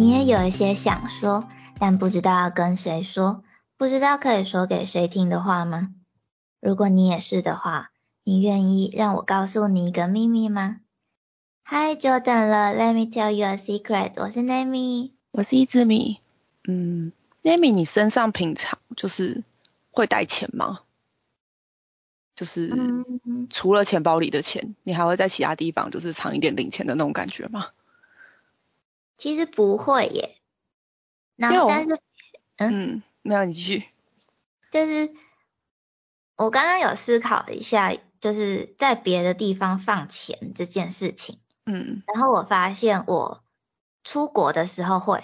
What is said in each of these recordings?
你也有一些想说，但不知道要跟谁说，不知道可以说给谁听的话吗？如果你也是的话，你愿意让我告诉你一个秘密吗？嗨，久等了，Let me tell you a secret。我是 Nami，我是一只米。嗯，Nami，你身上平常就是会带钱吗？就是除了钱包里的钱，你还会在其他地方就是藏一点零钱的那种感觉吗？其实不会耶，然后但是，嗯，没有你继续。就是我刚刚有思考一下，就是在别的地方放钱这件事情，嗯，然后我发现我出国的时候会，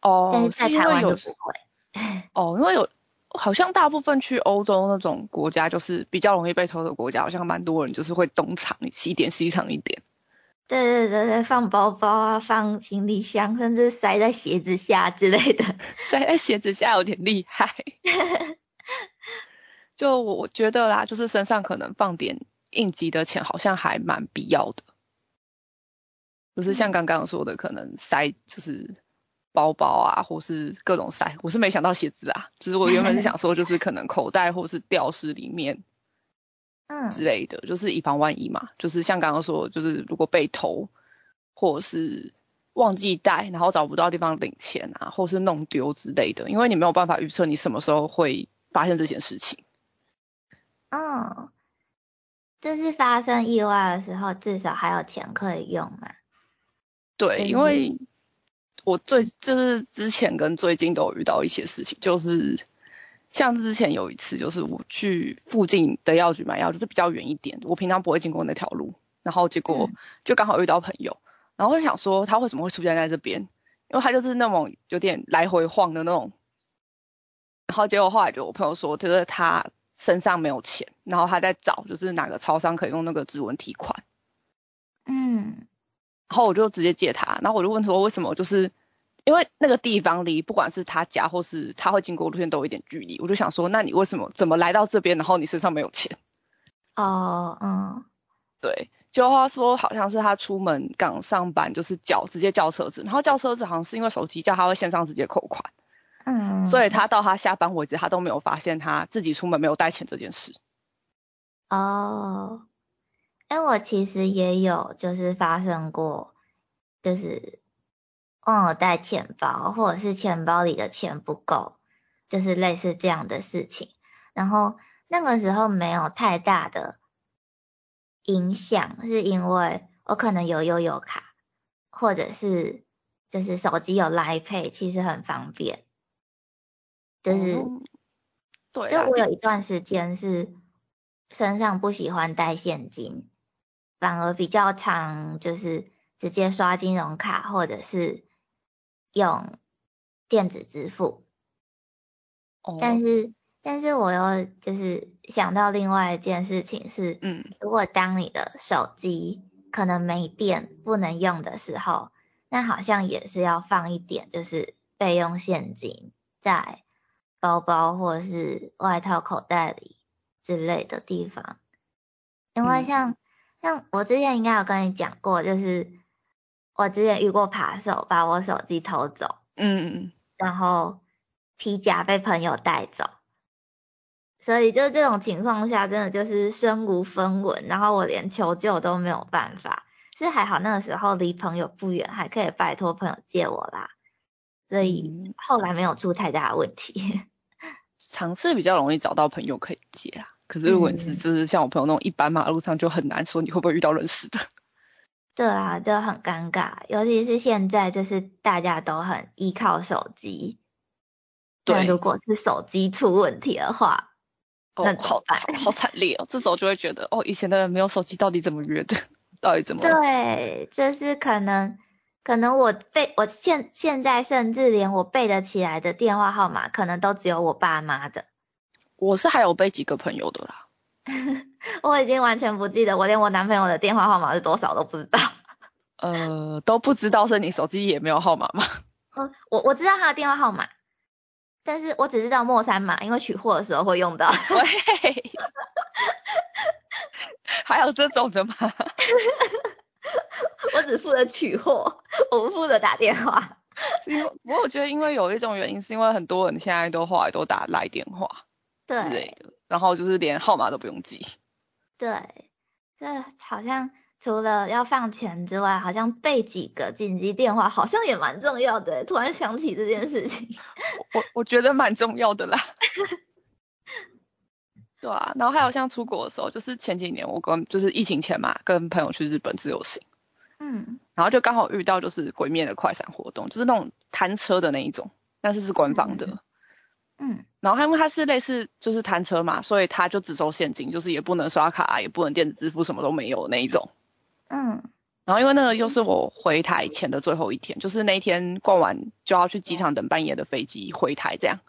哦，但是在台湾就不会。哦，因为有好像大部分去欧洲那种国家，就是比较容易被偷的国家，好像蛮多人就是会东藏西点西藏一点。对对对对，放包包啊，放行李箱，甚至塞在鞋子下之类的。塞在鞋子下有点厉害。就我觉得啦，就是身上可能放点应急的钱，好像还蛮必要的。就是像刚刚说的，可能塞就是包包啊，或是各种塞。我是没想到鞋子啊，就是我原本是想说，就是可能口袋或是吊饰里面。嗯之类的，就是以防万一嘛。就是像刚刚说，就是如果被偷，或者是忘记带，然后找不到地方领钱啊，或是弄丢之类的，因为你没有办法预测你什么时候会发生这件事情。嗯，就是发生意外的时候，至少还有钱可以用嘛。对，因为我最就是之前跟最近都有遇到一些事情，就是。像之前有一次，就是我去附近的药局买药，就是比较远一点，我平常不会经过那条路，然后结果就刚好遇到朋友，然后就想说他为什么会出现在这边，因为他就是那种有点来回晃的那种，然后结果后来就我朋友说，就是他身上没有钱，然后他在找就是哪个超商可以用那个指纹提款，嗯，然后我就直接借他，然后我就问说为什么就是。因为那个地方离不管是他家或是他会经过路线都有一点距离，我就想说，那你为什么怎么来到这边，然后你身上没有钱？哦，嗯，对，就话说好像是他出门刚上班，就是叫直接叫车子，然后叫车子好像是因为手机叫他会线上直接扣款，嗯，所以他到他下班为止，他都没有发现他自己出门没有带钱这件事。哦，哎，我其实也有就是发生过，就是。忘了带钱包，或者是钱包里的钱不够，就是类似这样的事情。然后那个时候没有太大的影响，是因为我可能有悠游卡，或者是就是手机有 Line Pay，其实很方便。就是对，就我有一段时间是身上不喜欢带现金，反而比较常就是直接刷金融卡，或者是。用电子支付，但是但是我又就是想到另外一件事情是，嗯，如果当你的手机可能没电不能用的时候，那好像也是要放一点就是备用现金在包包或者是外套口袋里之类的地方，因为像像我之前应该有跟你讲过，就是。我之前遇过扒手把我手机偷走，嗯，然后皮夹被朋友带走，所以就这种情况下，真的就是身无分文，然后我连求救都没有办法。是还好那个时候离朋友不远，还可以拜托朋友借我啦，所以后来没有出太大的问题。尝试比较容易找到朋友可以借啊，可是如果是就是像我朋友那种一般马路上就很难说你会不会遇到认识的。对啊，就很尴尬，尤其是现在，就是大家都很依靠手机。对，如果是手机出问题的话，那好 好惨烈哦。这时候就会觉得，哦，以前的人没有手机，到底怎么约的？到底怎么？对，就是可能，可能我背，我现现在甚至连我背得起来的电话号码，可能都只有我爸妈的。我是还有背几个朋友的啦。我已经完全不记得，我连我男朋友的电话号码是多少都不知道。呃，都不知道，是你手机也没有号码吗？嗯，我我知道他的电话号码，但是我只知道莫三码，因为取货的时候会用到。喂，还有这种的吗？我只负责取货，我不负责打电话。因为不过我觉得，因为有一种原因，是因为很多人现在都后来都打来电话之类对的，然后就是连号码都不用记。对，这好像除了要放钱之外，好像备几个紧急电话好像也蛮重要的。突然想起这件事情。我我觉得蛮重要的啦。对啊，然后还有像出国的时候，就是前几年我跟就是疫情前嘛，跟朋友去日本自由行，嗯然后就刚好遇到就是鬼面的快闪活动，就是那种摊车的那一种，但是是官方的。嗯然后它因为它是类似就是摊车嘛，所以它就只收现金，就是也不能刷卡，也不能电子支付，什么都没有那一种。嗯然后因为那个又是我回台前的最后一天，就是那一天逛完就要去机场等半夜的飞机回台这样，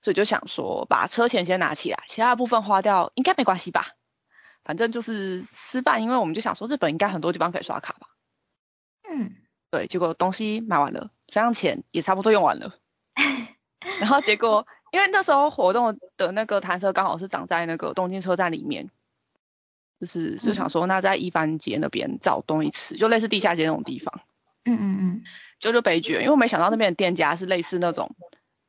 所以就想说把车钱先拿起来，其他的部分花掉应该没关系吧。反正就是吃饭，因为我们就想说日本应该很多地方可以刷卡吧。嗯，对，结果东西买完了，这样钱也差不多用完了。然后结果因为那时候活动的那个弹车刚好是长在那个东京车站里面，就是就想说那在一番街那边找东西吃，就类似地下街那种地方。嗯嗯嗯。就就悲剧，因为我没想到那边的店家是类似那种，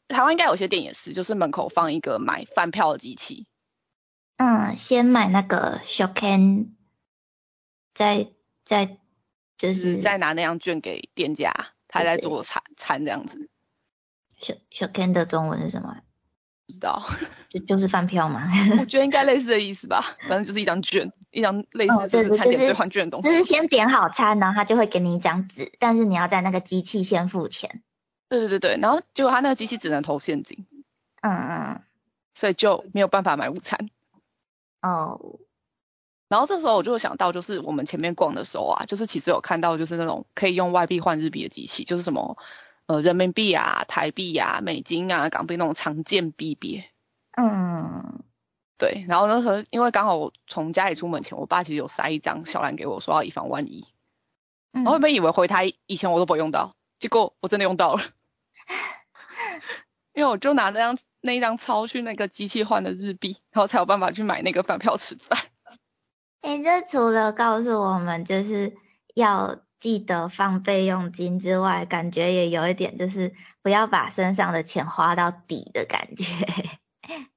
台湾应该有些店也是，就是门口放一个买饭票的机器，嗯，先买那个小 can，再再就就是是再拿那张券给店家，他在做餐餐这样子，小小 Ken 的中文是什么？不知道，就就是饭票嘛，我觉得应该类似的意思吧，反正就是一张券，一张类哦似就是对对就是餐点兑换券的东西。就是先点好餐，然后他就会给你一张纸，但是你要在那个机器先付钱。对对对对，然后结果他那个机器只能投现金，嗯嗯所以就没有办法买午餐。哦，然后这时候我就想到，就是我们前面逛的时候啊，就是其实有看到就是那种可以用外币换日币的机器，就是什么呃人民币啊、台币啊、美金啊、港币那种常见币别。嗯对，然后那时候因为刚好我从家里出门前，我爸其实有塞一张小蓝给我，说要以防万一。嗯，我原本以为回台以前我都不会用到，结果我真的用到了，因为我就拿那张那一张钞去那个机器换的日币，然后才有办法去买那个饭票吃饭。诶，这除了告诉我们就是要记得放备用金之外，感觉也有一点就是不要把身上的钱花到底的感觉。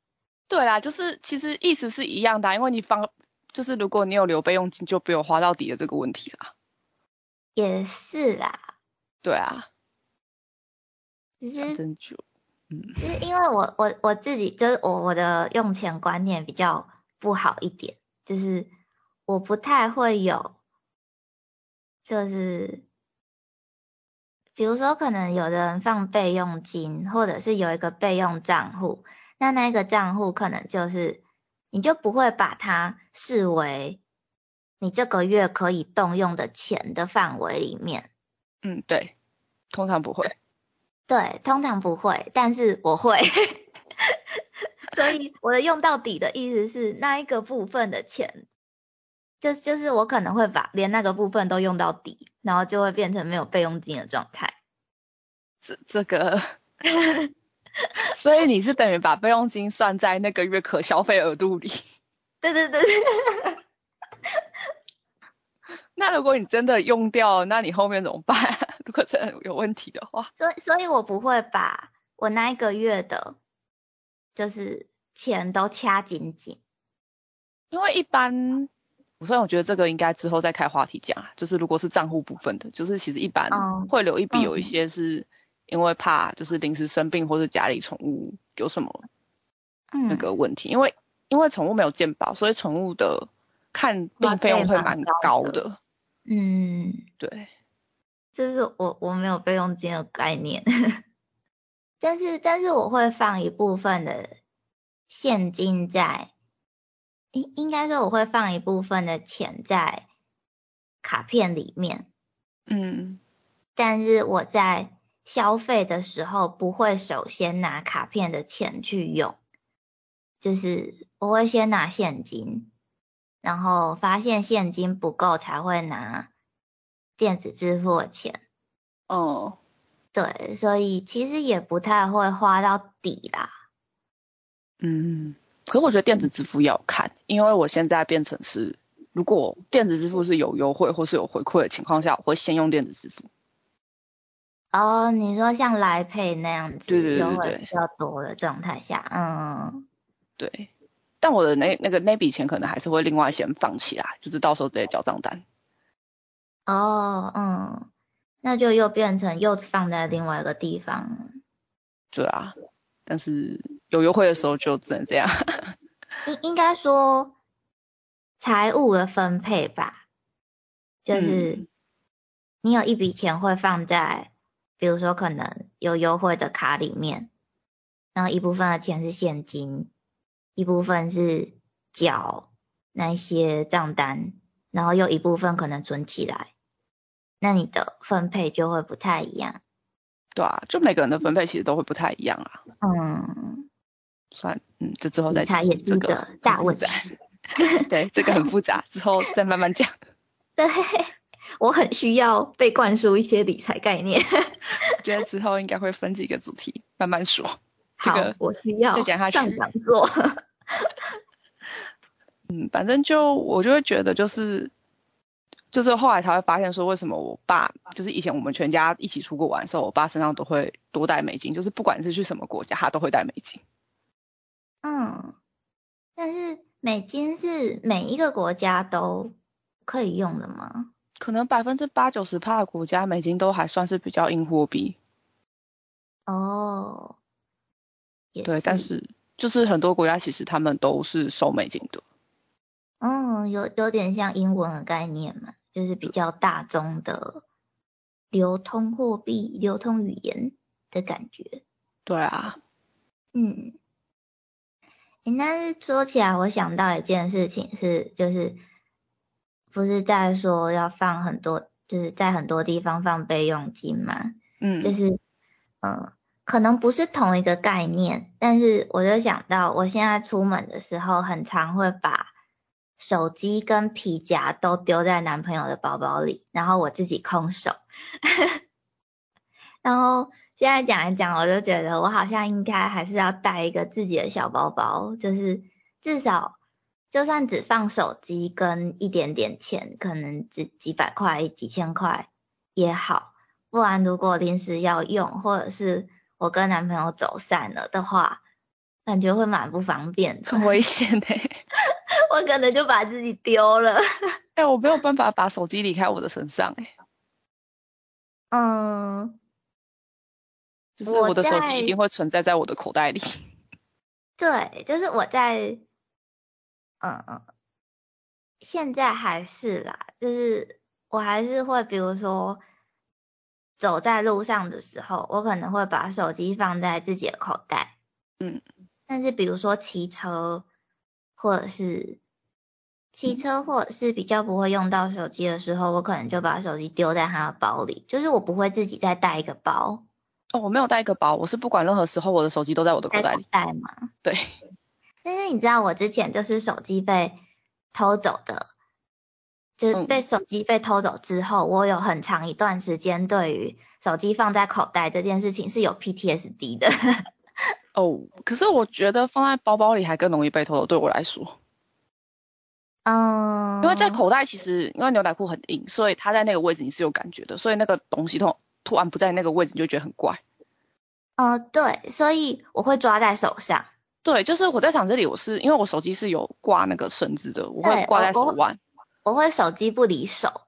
对啦，就是其实意思是一样的啊、因为你放，就是如果你有留备用金，就不有花到底的这个问题啦。也是啦，对啊，只是反正就，嗯，就是因为我我我自己就是我我的用钱观念比较不好一点，就是我不太会有，就是比如说可能有的人放备用金，或者是有一个备用账户，那那个账户可能就是你就不会把它视为你这个月可以动用的钱的范围里面。嗯，对，通常不会。对，通常不会，但是我会。所以我的用到底的意思是那一个部分的钱，就就是我可能会把连那个部分都用到底，然后就会变成没有备用金的状态。这这个，所以你是等于把备用金算在那个月可消费额度里。对对对对，那如果你真的用掉了，那你后面怎么办？如果真的有问题的话，所以所以我不会把我那一个月的，就是钱都掐紧紧。因为一般，所以我觉得这个应该之后再开话题讲啊。就是如果是账户部分的，就是其实一般哦会留一笔，嗯有一些是因为怕就是临时生病或者家里宠物有什么嗯，那个问题，因为因为宠物没有健保，所以宠物的看病费用会蛮蛮高的高的。嗯，对，就是我我没有备用金的概念，但是但是我会放一部分的现金在，应应该说我会放一部分的钱在卡片里面，嗯但是我在消费的时候不会首先拿卡片的钱去用，就是我会先拿现金，然后发现现金不够才会拿电子支付的钱。哦，对，所以其实也不太会花到底啦。嗯，可是我觉得电子支付要看，因为我现在变成是如果电子支付是有优惠或是有回馈的情况下，我会先用电子支付。哦，你说像来配那样子，对对对优惠对比较多的状态下，嗯，对，但我的那那个那笔钱可能还是会另外先放起来，就是到时候直接交账单。哦，嗯，那就又变成又放在另外一个地方。对啊，但是有优惠的时候就只能这样。应应该说财务的分配吧，就是嗯你有一笔钱会放在，比如说可能有优惠的卡里面，然后一部分的钱是现金，一部分是缴那些账单，然后又一部分可能存起来，那你的分配就会不太一样。对啊，就每个人的分配其实都会不太一样啊。嗯，算，嗯，这之后再讲。这个也是一个大问题。对，这个很复杂，之后再慢慢讲。对，我很需要被灌输一些理财概念。我觉得 之后应该会分几个主题，慢慢说。这好个，我需要再讲下去上讲座。嗯，反正就我就会觉得就是，就是后来才会发现说，为什么我爸就是以前我们全家一起出国玩的时候，我爸身上都会多带美金，就是不管是去什么国家，他都会带美金。嗯，但是美金是每一个国家都可以用的吗？可能百分之八九十趴的国家美金都还算是比较硬货币，哦，也对，但是就是很多国家其实他们都是收美金的。嗯，有有点像英文的概念嘛，就是比较大宗的流通货币、流通语言的感觉。对啊，嗯，诶，但是说起来，我想到一件事情是，就是不是在说要放很多，就是在很多地方放备用金嘛？嗯，就是，嗯，可能不是同一个概念，但是我就想到，我现在出门的时候，很常会把手机跟皮夹都丢在男朋友的包包里，然后我自己空手。然后现在讲一讲，我就觉得我好像应该还是要带一个自己的小包包，就是至少就算只放手机跟一点点钱，可能只几百块、几千块也好。不然如果临时要用，或者是我跟男朋友走散了的话，感觉会蛮不方便的。很危险哎、我可能就把自己丢了。哎、我没有办法把手机离开我的身上哎、嗯，就是我我的手机一定会存在在我的口袋里。对，就是我在，嗯嗯，现在还是啦，就是我还是会，比如说走在路上的时候，我可能会把手机放在自己的口袋，嗯，但是比如说骑车或者是骑车或者是比较不会用到手机的时候，我可能就把手机丢在他的包里，就是我不会自己再带一个包哦，我没有带一个包，我是不管任何时候我的手机都在我的口袋里。带嘛。对，但是你知道我之前就是手机被偷走的，就是嗯被手机被偷走之后，我有很长一段时间对于手机放在口袋这件事情是有 PTSD 的。哦，可是我觉得放在包包里还更容易被偷走，对我来说，嗯，因为在口袋其实因为牛仔裤很硬，所以它在那个位置你是有感觉的，所以那个东西突突然不在那个位置，你就觉得很怪。呃对，所以我会抓在手上。对，就是我在想这里，我是因为我手机是有挂那个绳子的，我会对挂在手腕。我会手机不离手，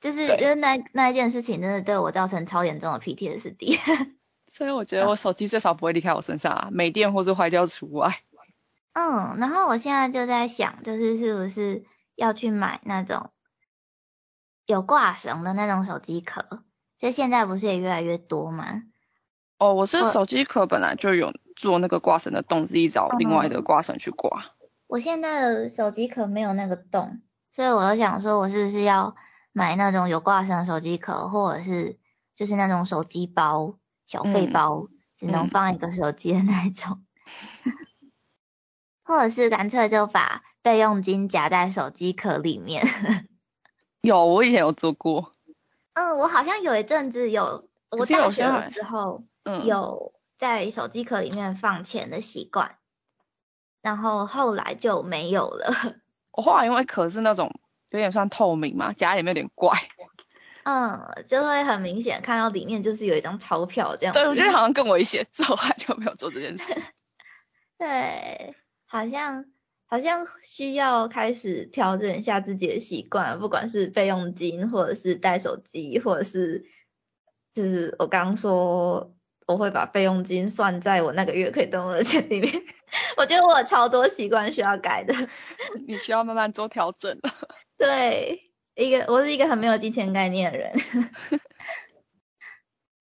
就是对就是那那一件事情真的对我造成超严重的 PTSD。所以我觉得我手机最少不会离开我身上啊，没电或是坏掉除外。嗯，然后我现在就在想，就是是不是要去买那种有挂绳的那种手机壳？就现在不是也越来越多吗？哦，我是手机壳本来就有做那个挂绳的洞，自己找另外的挂绳去挂。我现在的手机壳没有那个洞，所以我就想说，我是不是要买那种有挂绳的手机壳，或者是就是那种手机包、小费嗯包，只能嗯放一个手机的那一种，或者是干脆就把备用金夹在手机壳里面。有，我以前有做过。嗯，我好像有一阵子有，我大学的时候嗯，有在手机壳里面放钱的习惯，然后后来就没有了。我后来因为壳是那种有点算透明嘛，夹里面有点怪。嗯，就会很明显看到里面就是有一张钞票这样。对，我觉得好像更危险，之后他就没有做这件事。对，好像好像需要开始调整一下自己的习惯，不管是备用金，或者是带手机，或者是就是我刚说我会把备用金算在我那个月可以动用的钱里面。我觉得我有超多习惯需要改的。你需要慢慢做调整了。对，一个我是一个很没有金钱概念的人。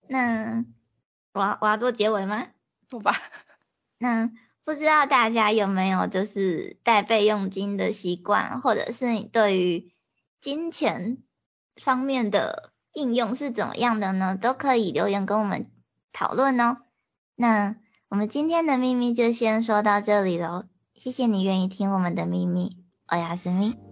那我要我要做结尾吗？不吧。那不知道大家有没有就是带备用金的习惯，或者是你对于金钱方面的应用是怎么样的呢？都可以留言跟我们讨论哦。那我们今天的秘密就先说到这里喽，谢谢你愿意听我们的秘密，欧亚斯密。